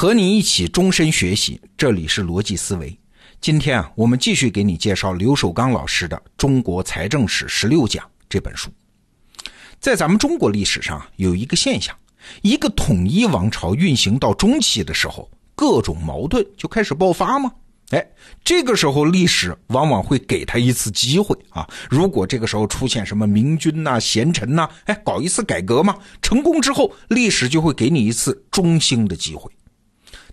和你一起终身学习，这里是逻辑思维。今天啊，我们继续给你介绍刘守刚老师的《中国财政史十六讲》这本书。在咱们中国历史上有一个现象：一个统一王朝运行到中期的时候，各种矛盾就开始爆发吗？哎，这个时候历史往往会给他一次机会啊！如果这个时候出现什么明君呐、贤臣呐，哎，搞一次改革嘛，成功之后，历史就会给你一次中兴的机会。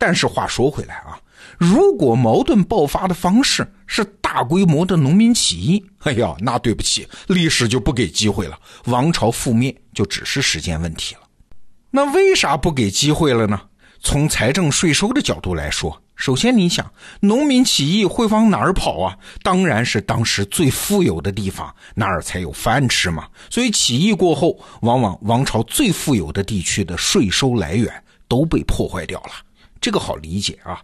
但是话说回来啊，如果矛盾爆发的方式是大规模的农民起义，哎呀，那对不起，历史就不给机会了，王朝覆灭就只是时间问题了。那为啥不给机会了呢？从财政税收的角度来说，首先你想，农民起义会往哪儿跑啊？当然是当时最富有的地方，那儿才有饭吃嘛。所以起义过后，往往王朝最富有的地区的税收来源都被破坏掉了。这个好理解啊，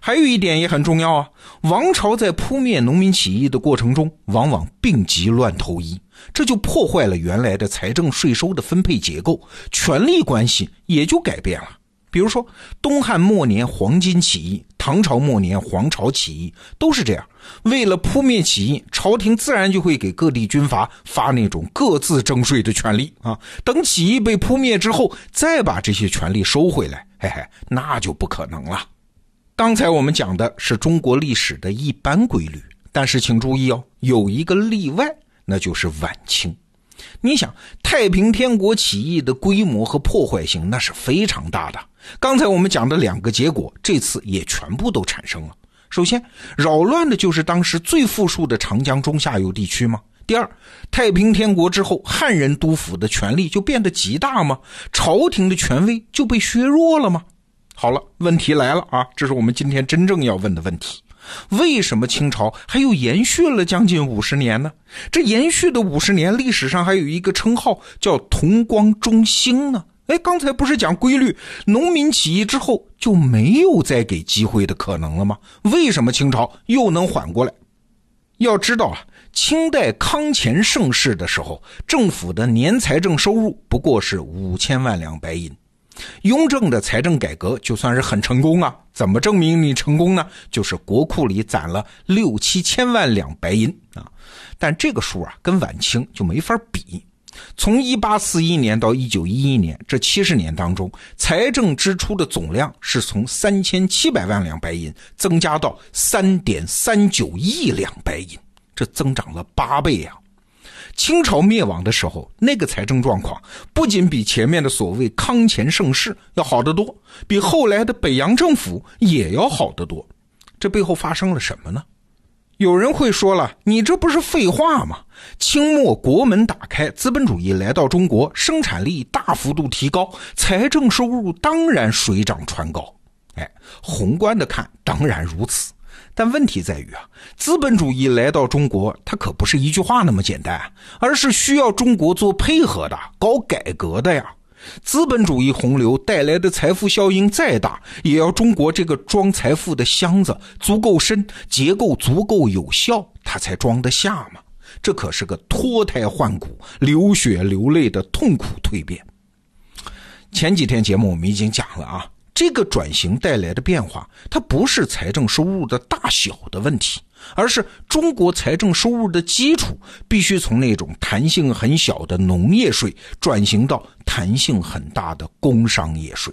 还有一点也很重要啊。王朝在扑灭农民起义的过程中，往往病急乱投医，这就破坏了原来的财政税收的分配结构，权力关系也就改变了。比如说，东汉末年黄巾起义，唐朝末年黄巢起义，都是这样。为了扑灭起义，朝廷自然就会给各地军阀发那种各自征税的权利啊。等起义被扑灭之后，再把这些权利收回来。嘿嘿，那就不可能了。刚才我们讲的是中国历史的一般规律，但是请注意哦，有一个例外，那就是晚清。你想，太平天国起义的规模和破坏性那是非常大的。刚才我们讲的两个结果，这次也全部都产生了。首先，扰乱的就是当时最富庶的长江中下游地区吗？第二，太平天国之后，汉人督抚的权力就变得极大吗？朝廷的权威就被削弱了吗？好了，问题来了啊！这是我们今天真正要问的问题：为什么清朝还有延续了将近五十年呢？这延续的五十年，历史上还有一个称号叫“同光中兴”呢？哎，刚才不是讲规律，农民起义之后就没有再给机会的可能了吗？为什么清朝又能缓过来？要知道啊。清代康乾盛世的时候，政府的年财政收入不过是五千万两白银。雍正的财政改革就算是很成功啊！怎么证明你成功呢？就是国库里攒了六七千万两白银啊！但这个数啊，跟晚清就没法比。从一八四一年到一九一一年这七十年当中，财政支出的总量是从三千七百万两白银增加到三点三九亿两白银。这增长了八倍呀！清朝灭亡的时候，那个财政状况不仅比前面的所谓康乾盛世要好得多，比后来的北洋政府也要好得多。这背后发生了什么呢？有人会说了，你这不是废话吗？清末国门打开，资本主义来到中国，生产力大幅度提高，财政收入当然水涨船高。哎，宏观的看，当然如此。但问题在于啊，资本主义来到中国，它可不是一句话那么简单，而是需要中国做配合的、搞改革的呀。资本主义洪流带来的财富效应再大，也要中国这个装财富的箱子足够深、结构足够有效，它才装得下嘛。这可是个脱胎换骨、流血流泪的痛苦蜕变。前几天节目我们已经讲了啊。这个转型带来的变化，它不是财政收入的大小的问题，而是中国财政收入的基础必须从那种弹性很小的农业税转型到弹性很大的工商业税。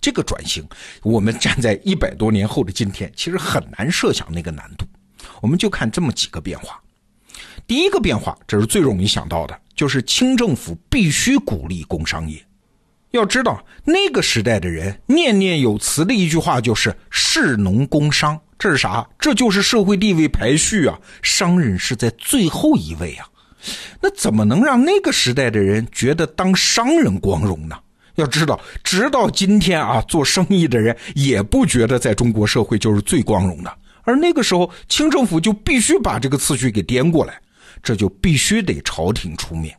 这个转型，我们站在一百多年后的今天，其实很难设想那个难度。我们就看这么几个变化。第一个变化，这是最容易想到的，就是清政府必须鼓励工商业。要知道，那个时代的人念念有词的一句话就是“士农工商”，这是啥？这就是社会地位排序啊！商人是在最后一位啊！那怎么能让那个时代的人觉得当商人光荣呢？要知道，直到今天啊，做生意的人也不觉得在中国社会就是最光荣的。而那个时候，清政府就必须把这个次序给颠过来，这就必须得朝廷出面。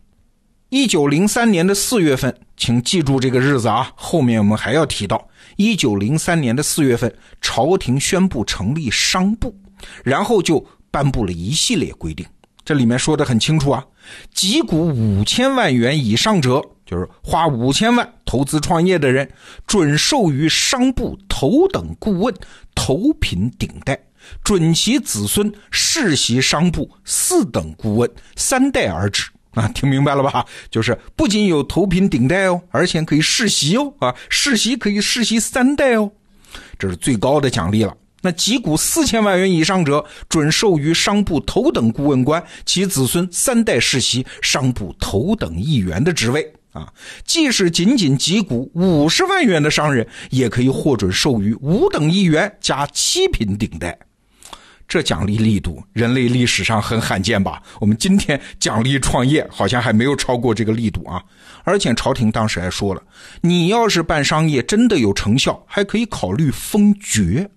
一九零三年的四月份，请记住这个日子啊！后面我们还要提到，一九零三年的四月份，朝廷宣布成立商部，然后就颁布了一系列规定。这里面说的很清楚啊，集股五千万元以上者，就是花五千万投资创业的人，准授予商部头等顾问，头品顶戴，准其子孙世袭商部四等顾问，三代而止。啊，听明白了吧？就是不仅有头品顶戴哦，而且可以世袭哦，啊，世袭可以世袭三代哦，这是最高的奖励了。那集股四千万元以上者，准授予商部头等顾问官，其子孙三代世袭商部头等议员的职位。啊，即使仅仅集股五十万元的商人，也可以获准授予五等议员加七品顶戴。这奖励力度，人类历史上很罕见吧？我们今天奖励创业，好像还没有超过这个力度啊！而且朝廷当时还说了，你要是办商业真的有成效，还可以考虑封爵。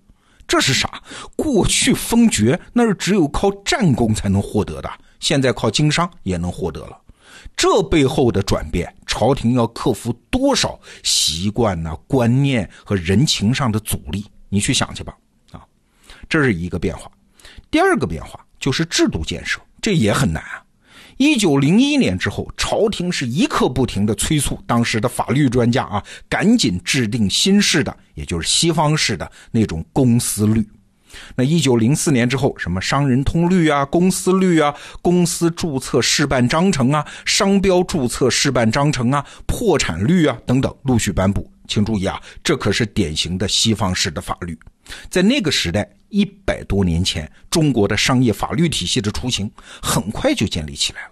这是啥？过去封爵那是只有靠战功才能获得的，现在靠经商也能获得了。这背后的转变，朝廷要克服多少习惯呢、观念和人情上的阻力？你去想去吧。啊，这是一个变化。第二个变化就是制度建设，这也很难啊。一九零一年之后，朝廷是一刻不停的催促当时的法律专家啊，赶紧制定新式的，也就是西方式的那种公司律。那一九零四年之后，什么商人通律啊、公司律啊、公司注册事办章程啊、商标注册事办章程啊、破产律啊等等陆续颁布。请注意啊，这可是典型的西方式的法律。在那个时代，一百多年前，中国的商业法律体系的雏形很快就建立起来了。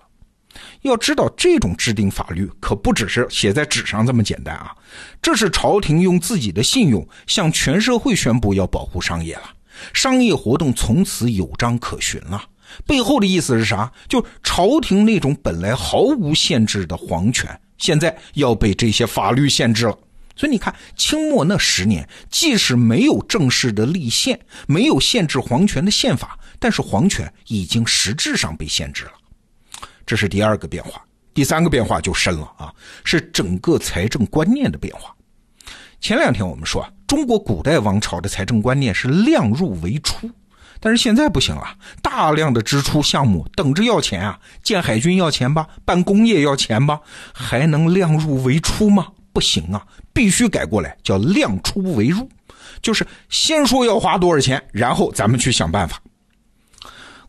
要知道，这种制定法律可不只是写在纸上这么简单啊！这是朝廷用自己的信用向全社会宣布要保护商业了，商业活动从此有章可循了。背后的意思是啥？就朝廷那种本来毫无限制的皇权，现在要被这些法律限制了。所以你看，清末那十年，即使没有正式的立宪，没有限制皇权的宪法，但是皇权已经实质上被限制了。这是第二个变化。第三个变化就深了啊，是整个财政观念的变化。前两天我们说，中国古代王朝的财政观念是量入为出，但是现在不行了，大量的支出项目等着要钱啊，建海军要钱吧，办工业要钱吧，还能量入为出吗？不行啊，必须改过来，叫量出为入，就是先说要花多少钱，然后咱们去想办法。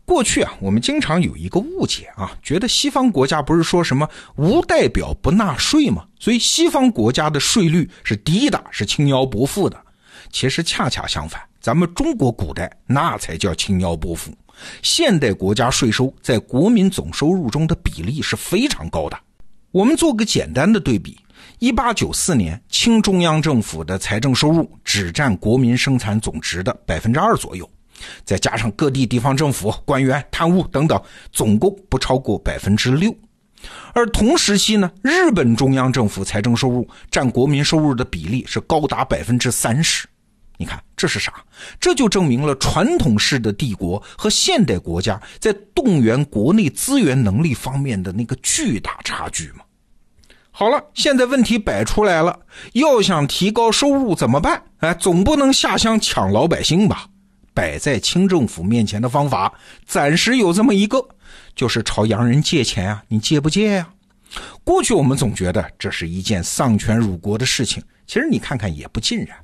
过去啊，我们经常有一个误解啊，觉得西方国家不是说什么无代表不纳税吗？所以西方国家的税率是低的，是轻徭薄赋的。其实恰恰相反，咱们中国古代那才叫轻徭薄赋。现代国家税收在国民总收入中的比例是非常高的。我们做个简单的对比。一八九四年，清中央政府的财政收入只占国民生产总值的百分之二左右，再加上各地地方政府官员贪污等等，总共不超过百分之六。而同时期呢，日本中央政府财政收入占国民收入的比例是高达百分之三十。你看这是啥？这就证明了传统式的帝国和现代国家在动员国内资源能力方面的那个巨大差距嘛。好了，现在问题摆出来了，要想提高收入怎么办？哎，总不能下乡抢老百姓吧？摆在清政府面前的方法，暂时有这么一个，就是朝洋人借钱啊，你借不借呀？过去我们总觉得这是一件丧权辱国的事情，其实你看看也不尽然。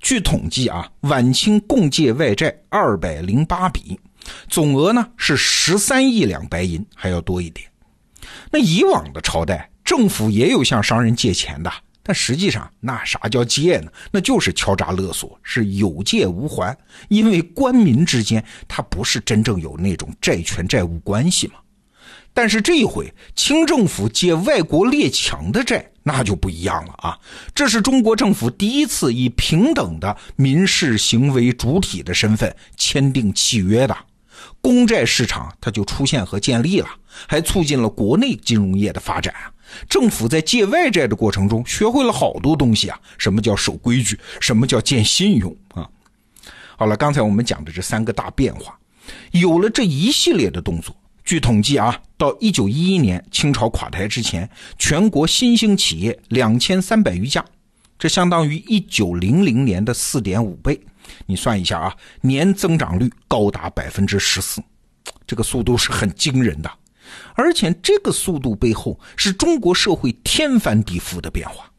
据统计啊，晚清共借外债二百零八笔，总额呢是十三亿两白银，还要多一点。那以往的朝代。政府也有向商人借钱的，但实际上那啥叫借呢？那就是敲诈勒索，是有借无还。因为官民之间他不是真正有那种债权债务关系嘛。但是这一回清政府借外国列强的债，那就不一样了啊！这是中国政府第一次以平等的民事行为主体的身份签订契约的，公债市场它就出现和建立了，还促进了国内金融业的发展啊。政府在借外债的过程中，学会了好多东西啊！什么叫守规矩？什么叫建信用啊？好了，刚才我们讲的这三个大变化，有了这一系列的动作，据统计啊，到一九一一年清朝垮台之前，全国新兴企业两千三百余家，这相当于一九零零年的四点五倍。你算一下啊，年增长率高达百分之十四，这个速度是很惊人的。而且这个速度背后是中国社会天翻地覆的变化，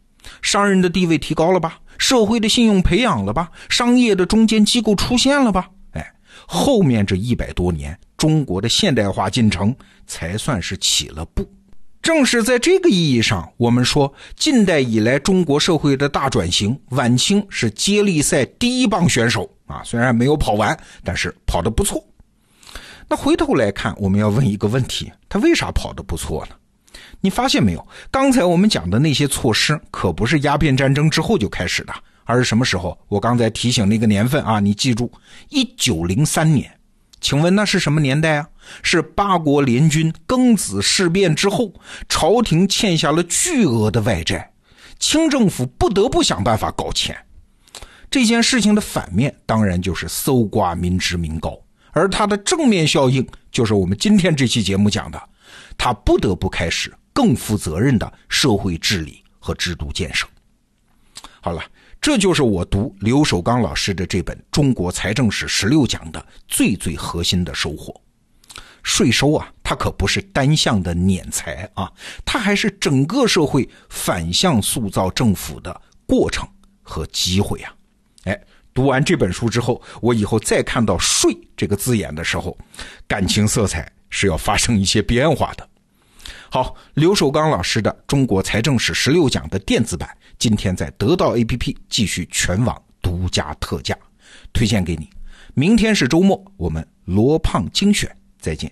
商人的地位提高了吧？社会的信用培养了吧？商业的中间机构出现了吧？哎，后面这一百多年，中国的现代化进程才算是起了步。正是在这个意义上，我们说近代以来中国社会的大转型，晚清是接力赛第一棒选手啊，虽然没有跑完，但是跑得不错。那回头来看，我们要问一个问题：他为啥跑得不错呢？你发现没有？刚才我们讲的那些措施，可不是鸦片战争之后就开始的，而是什么时候？我刚才提醒那个年份啊，你记住，一九零三年。请问那是什么年代啊？是八国联军庚子事变之后，朝廷欠下了巨额的外债，清政府不得不想办法搞钱。这件事情的反面当然就是搜刮民脂民膏，而它的正面效应就是我们今天这期节目讲的，他不得不开始更负责任的社会治理和制度建设。好了。这就是我读刘守刚老师的这本《中国财政史十六讲》的最最核心的收获。税收啊，它可不是单向的敛财啊，它还是整个社会反向塑造政府的过程和机会啊！读完这本书之后，我以后再看到“税”这个字眼的时候，感情色彩是要发生一些变化的。好，刘守刚老师的《中国财政史十六讲》的电子版。今天在得到 APP 继续全网独家特价，推荐给你。明天是周末，我们罗胖精选，再见。